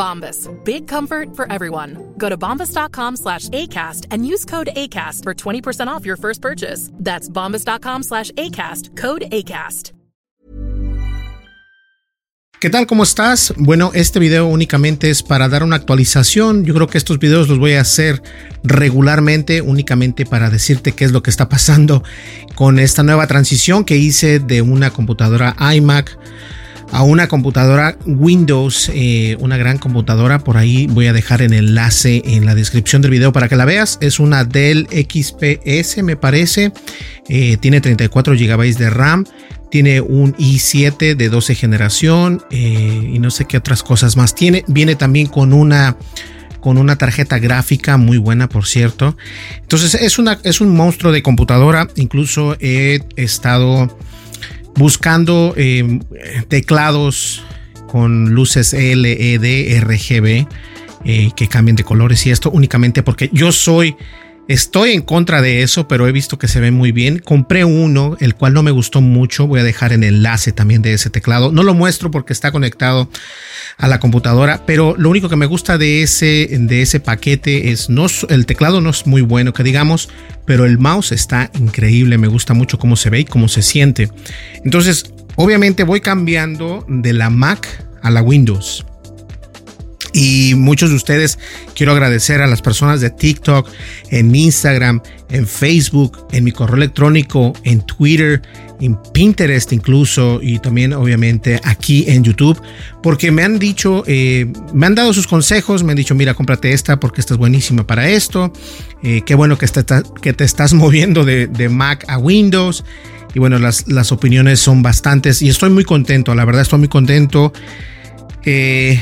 Bombas. Big comfort for everyone. Go to bombas.com slash ACAST and use code ACAST for 20% off your first purchase. That's bombas.com slash ACAST. Code ACAST. ¿Qué tal? ¿Cómo estás? Bueno, este video únicamente es para dar una actualización. Yo creo que estos videos los voy a hacer regularmente, únicamente para decirte qué es lo que está pasando con esta nueva transición que hice de una computadora iMac a una computadora Windows, eh, una gran computadora. Por ahí voy a dejar el enlace en la descripción del video para que la veas. Es una Dell XPS, me parece. Eh, tiene 34 GB de RAM. Tiene un i7 de 12 generación eh, y no sé qué otras cosas más tiene. Viene también con una con una tarjeta gráfica muy buena, por cierto. Entonces es, una, es un monstruo de computadora. Incluso he estado buscando eh, teclados con luces LED, RGB eh, que cambien de colores y esto únicamente porque yo soy Estoy en contra de eso, pero he visto que se ve muy bien. Compré uno, el cual no me gustó mucho. Voy a dejar el enlace también de ese teclado. No lo muestro porque está conectado a la computadora, pero lo único que me gusta de ese, de ese paquete es no, el teclado no es muy bueno, que digamos, pero el mouse está increíble. Me gusta mucho cómo se ve y cómo se siente. Entonces, obviamente voy cambiando de la Mac a la Windows. Y muchos de ustedes quiero agradecer a las personas de TikTok, en Instagram, en Facebook, en mi correo electrónico, en Twitter, en Pinterest incluso y también obviamente aquí en YouTube porque me han dicho, eh, me han dado sus consejos, me han dicho mira cómprate esta porque esta es buenísima para esto, eh, qué bueno que, que te estás moviendo de, de Mac a Windows y bueno las, las opiniones son bastantes y estoy muy contento, la verdad estoy muy contento. Eh,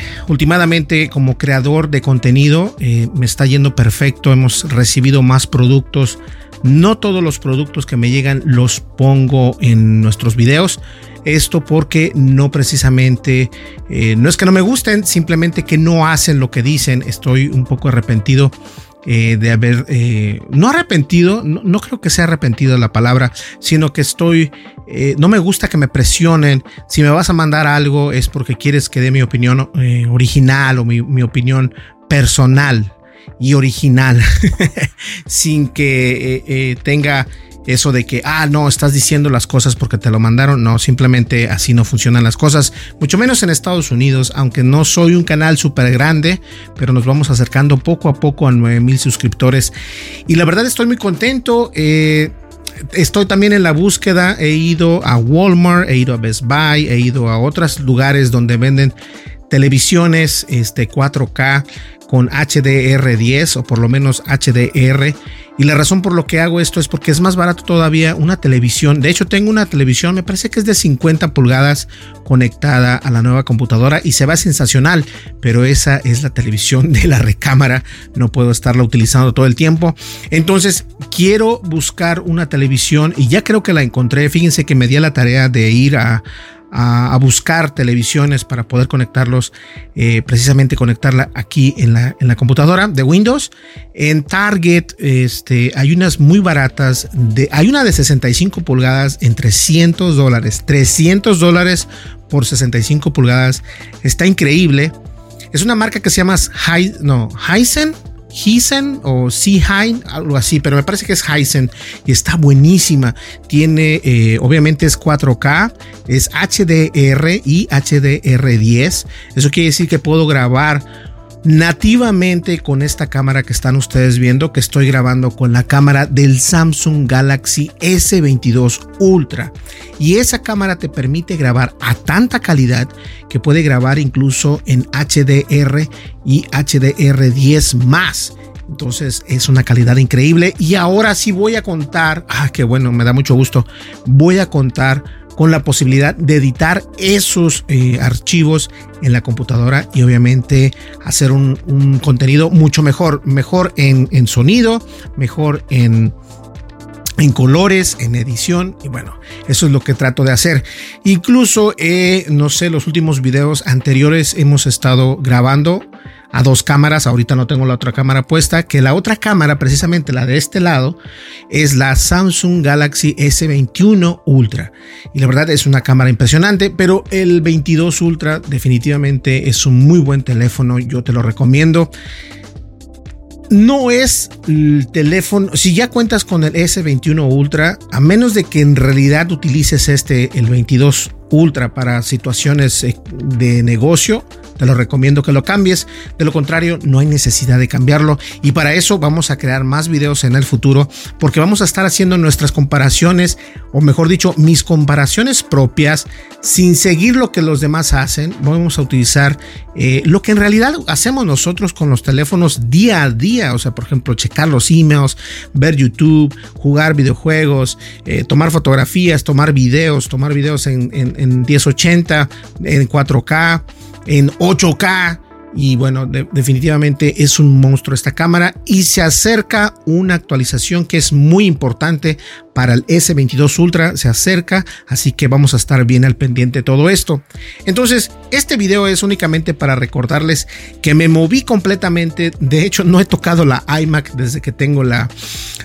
como creador de contenido eh, me está yendo perfecto, hemos recibido más productos, no todos los productos que me llegan los pongo en nuestros videos, esto porque no precisamente, eh, no es que no me gusten, simplemente que no hacen lo que dicen, estoy un poco arrepentido eh, de haber, eh, no arrepentido, no, creo que sea arrepentido la palabra, sino que estoy, eh, no me gusta que me presionen. Si me vas a mandar algo es porque quieres que dé mi opinión original o mi, mi opinión personal y original, sin que tenga eso de que, ah, no, estás diciendo las cosas porque te lo mandaron. No, simplemente así no funcionan las cosas. Mucho menos en Estados Unidos, aunque no soy un canal súper grande, pero nos vamos acercando poco a poco a 9000 suscriptores. Y la verdad estoy muy contento. Eh, estoy también en la búsqueda. He ido a Walmart, he ido a Best Buy, he ido a otros lugares donde venden televisiones este 4K con HDR10 o por lo menos HDR. Y la razón por lo que hago esto es porque es más barato todavía una televisión. De hecho, tengo una televisión, me parece que es de 50 pulgadas conectada a la nueva computadora y se va sensacional, pero esa es la televisión de la recámara. No puedo estarla utilizando todo el tiempo. Entonces, quiero buscar una televisión y ya creo que la encontré. Fíjense que me di la tarea de ir a a, buscar televisiones para poder conectarlos, eh, precisamente conectarla aquí en la, en la, computadora de Windows. En Target este, hay unas muy baratas, hay una de 65 pulgadas en 300 dólares, 300 dólares por 65 pulgadas, está increíble. Es una marca que se llama no, Hisense Heisen o Seaheim, algo así, pero me parece que es Heisen y está buenísima. Tiene, eh, obviamente es 4K, es HDR y HDR10. Eso quiere decir que puedo grabar nativamente con esta cámara que están ustedes viendo, que estoy grabando con la cámara del Samsung Galaxy S22 Ultra. Y esa cámara te permite grabar a tanta calidad que puede grabar incluso en HDR y HDR10 más. Entonces es una calidad increíble. Y ahora sí voy a contar, ah, qué bueno, me da mucho gusto. Voy a contar con la posibilidad de editar esos eh, archivos en la computadora y obviamente hacer un, contenido mucho mejor, mejor en, sonido, mejor en, en colores, en edición y bueno, eso es lo que trato de hacer. Incluso, eh, no sé, los últimos videos anteriores hemos estado grabando a dos cámaras. Ahorita no tengo la otra cámara puesta, que la otra cámara, precisamente la de este lado, es la Samsung Galaxy S21 Ultra. Y la verdad es una cámara impresionante, pero el 22 Ultra definitivamente es un muy buen teléfono. Yo te lo recomiendo. No es el teléfono, si ya cuentas con el S21 Ultra, a menos de que en realidad utilices este, el 22 Ultra para situaciones eh, de negocio, te lo recomiendo que lo cambies. De lo contrario, no hay necesidad de cambiarlo. Y para eso vamos a crear más videos en el futuro porque vamos a estar haciendo nuestras comparaciones, o mejor dicho, mis comparaciones propias sin seguir lo que los demás hacen. Vamos a utilizar eh, lo que en realidad hacemos nosotros con los teléfonos día a día. O sea, por ejemplo, checar los emails, ver YouTube, jugar videojuegos, eh, tomar fotografías, tomar videos, tomar videos en, en 1080, en 4K en 8K. Y bueno, definitivamente es un monstruo esta cámara y se acerca una actualización que es muy importante para el S22 Ultra. Se acerca, así que vamos a estar bien al pendiente de todo esto. Entonces, este video es únicamente para recordarles que me moví completamente. De hecho, no he tocado la iMac desde que tengo la,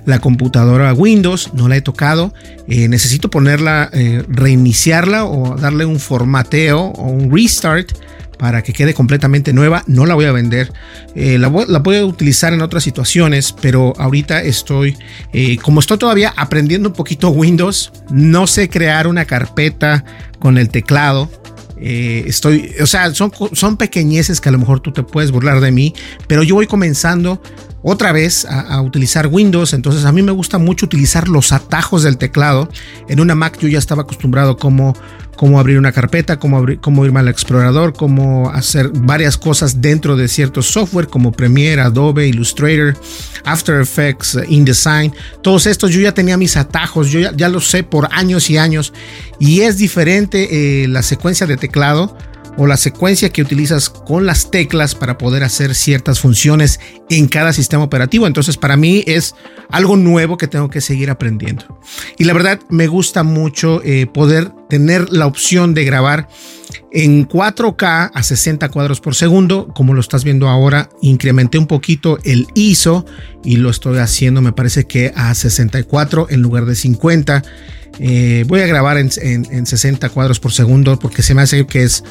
la computadora Windows. No la he tocado. Eh, necesito ponerla, eh, reiniciarla o darle un formateo o un restart para que quede completamente nueva. No la voy a vender. Eh, la, voy, a utilizar en otras situaciones, pero ahorita estoy, eh, como estoy todavía aprendiendo un poquito Windows, no sé crear una carpeta con el teclado. Eh, estoy, o sea, son, son pequeñeces que a lo mejor tú te puedes burlar de mí, pero yo voy comenzando otra vez a, utilizar Windows, entonces a mí me gusta mucho utilizar los atajos del teclado. En una Mac yo ya estaba acostumbrado como cómo abrir una carpeta, cómo, abrir, cómo irme al explorador, cómo hacer varias cosas dentro de ciertos software como Premiere, Adobe, Illustrator, After Effects, InDesign. Todos estos yo ya tenía mis atajos, yo ya, ya los sé por años y años y es diferente eh, la secuencia de teclado o la secuencia que utilizas con las teclas para poder hacer ciertas funciones en cada sistema operativo. Entonces para mí es algo nuevo que tengo que seguir aprendiendo. Y la verdad me gusta mucho eh, poder tener la opción de grabar en 4K a 60 cuadros por segundo. Como lo estás viendo ahora, incrementé un poquito el ISO y lo estoy haciendo me parece que a 64 en lugar de 50. Eh, voy a grabar en, en 60 cuadros por segundo porque se me hace que es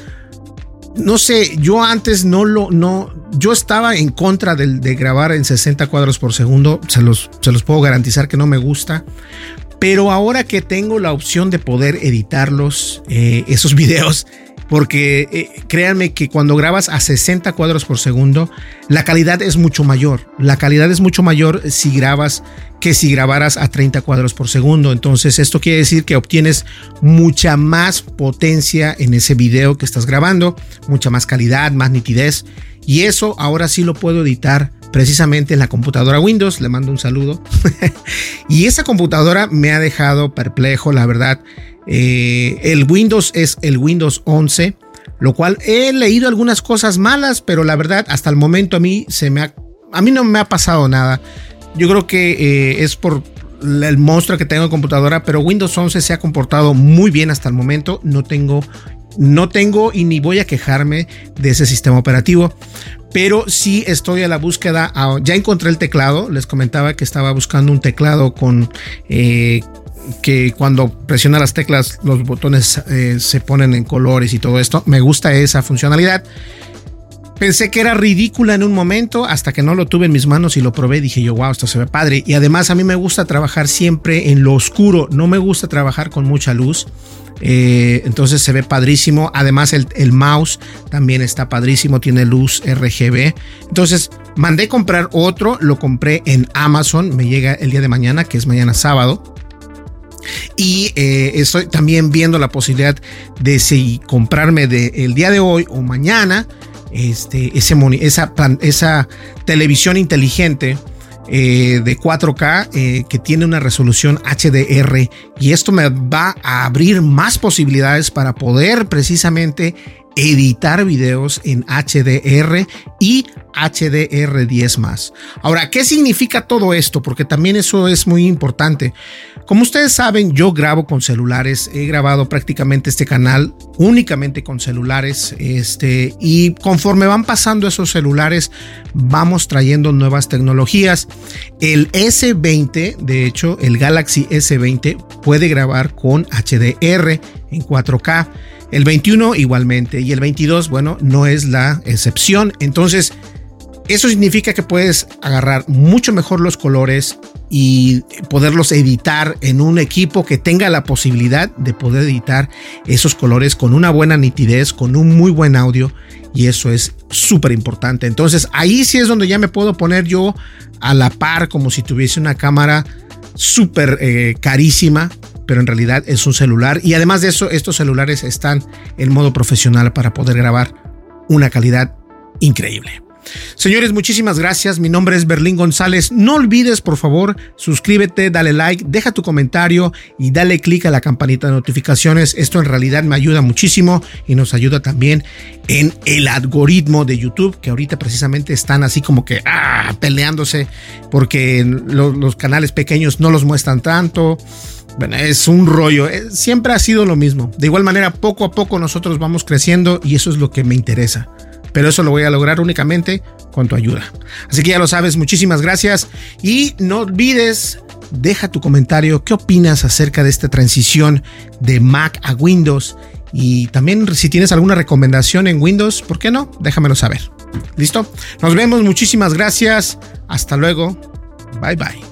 no sé, yo antes no lo, no, yo estaba en contra de, de grabar en 60 cuadros por segundo, se los, se los puedo garantizar que no me gusta, pero ahora que tengo la opción de poder editarlos, eh, esos videos, porque eh, créanme que cuando grabas a 60 cuadros por segundo, la calidad es mucho mayor. La calidad es mucho mayor si grabas que si grabaras a 30 cuadros por segundo. Entonces esto quiere decir que obtienes mucha más potencia en ese video que estás grabando, mucha más calidad, más nitidez. Y eso ahora sí lo puedo editar precisamente en la computadora Windows. Le mando un saludo. y esa computadora me ha dejado perplejo, la verdad. Eh, el Windows es el Windows 11, lo cual he leído algunas cosas malas, pero la verdad hasta el momento a mí se me ha, a mí no me ha pasado nada. Yo creo que eh, es por el monstruo que tengo en computadora, pero Windows 11 se ha comportado muy bien hasta el momento. No tengo, no tengo y ni voy a quejarme de ese sistema operativo. Pero sí estoy a la búsqueda. Ah, ya encontré el teclado. Les comentaba que estaba buscando un teclado con eh, que cuando presiona las teclas los botones eh, se ponen en colores y todo esto. Me gusta esa funcionalidad. Pensé que era ridícula en un momento hasta que no lo tuve en mis manos y lo probé. Dije yo, wow, esto se ve padre. Y además a mí me gusta trabajar siempre en lo oscuro. No me gusta trabajar con mucha luz. Eh, entonces se ve padrísimo. Además el, el, mouse también está padrísimo. Tiene luz RGB. Entonces mandé comprar otro. Lo compré en Amazon. Me llega el día de mañana, que es mañana sábado. Y eh, estoy también viendo la posibilidad de si comprarme de el día de hoy o mañana este, ese esa, esa televisión inteligente eh, de 4K eh, que tiene una resolución HDR y esto me va a abrir más posibilidades para poder precisamente editar videos en HDR y HDR10 más. Ahora, ¿qué significa todo esto? Porque también eso es muy importante. Como ustedes saben, yo grabo con celulares, he grabado prácticamente este canal únicamente con celulares, este, y conforme van pasando esos celulares, vamos trayendo nuevas tecnologías. El S20, de hecho, el Galaxy S20 puede grabar con HDR en 4K. El 21 igualmente y el 22, bueno, no es la excepción. Entonces, eso significa que puedes agarrar mucho mejor los colores y poderlos editar en un equipo que tenga la posibilidad de poder editar esos colores con una buena nitidez, con un muy buen audio y eso es súper importante. Entonces ahí sí es donde ya me puedo poner yo a la par como si tuviese una cámara súper eh, carísima pero en realidad es un celular. Y además de eso, estos celulares están en modo profesional para poder grabar una calidad increíble. Señores, muchísimas gracias. Mi nombre es Berlín González. No olvides, por favor, suscríbete, dale like, deja tu comentario y dale click a la campanita de notificaciones. Esto en realidad me ayuda muchísimo y nos ayuda también en el algoritmo de YouTube, que ahorita precisamente están así como que ah, peleándose porque los canales pequeños no los muestran tanto. Bueno, es un rollo, eh, siempre ha sido lo mismo. De igual manera, poco a poco nosotros vamos creciendo y eso es lo que me interesa. Pero eso lo voy a lograr únicamente con tu ayuda. Así que ya lo sabes, muchísimas gracias y no olvides, deja tu comentario, qué opinas acerca de esta transición de Mac a Windows y también si tienes alguna recomendación en Windows, ¿por qué no? Déjamelo saber. ¿Listo? Nos vemos, muchísimas gracias. Hasta luego. Bye bye.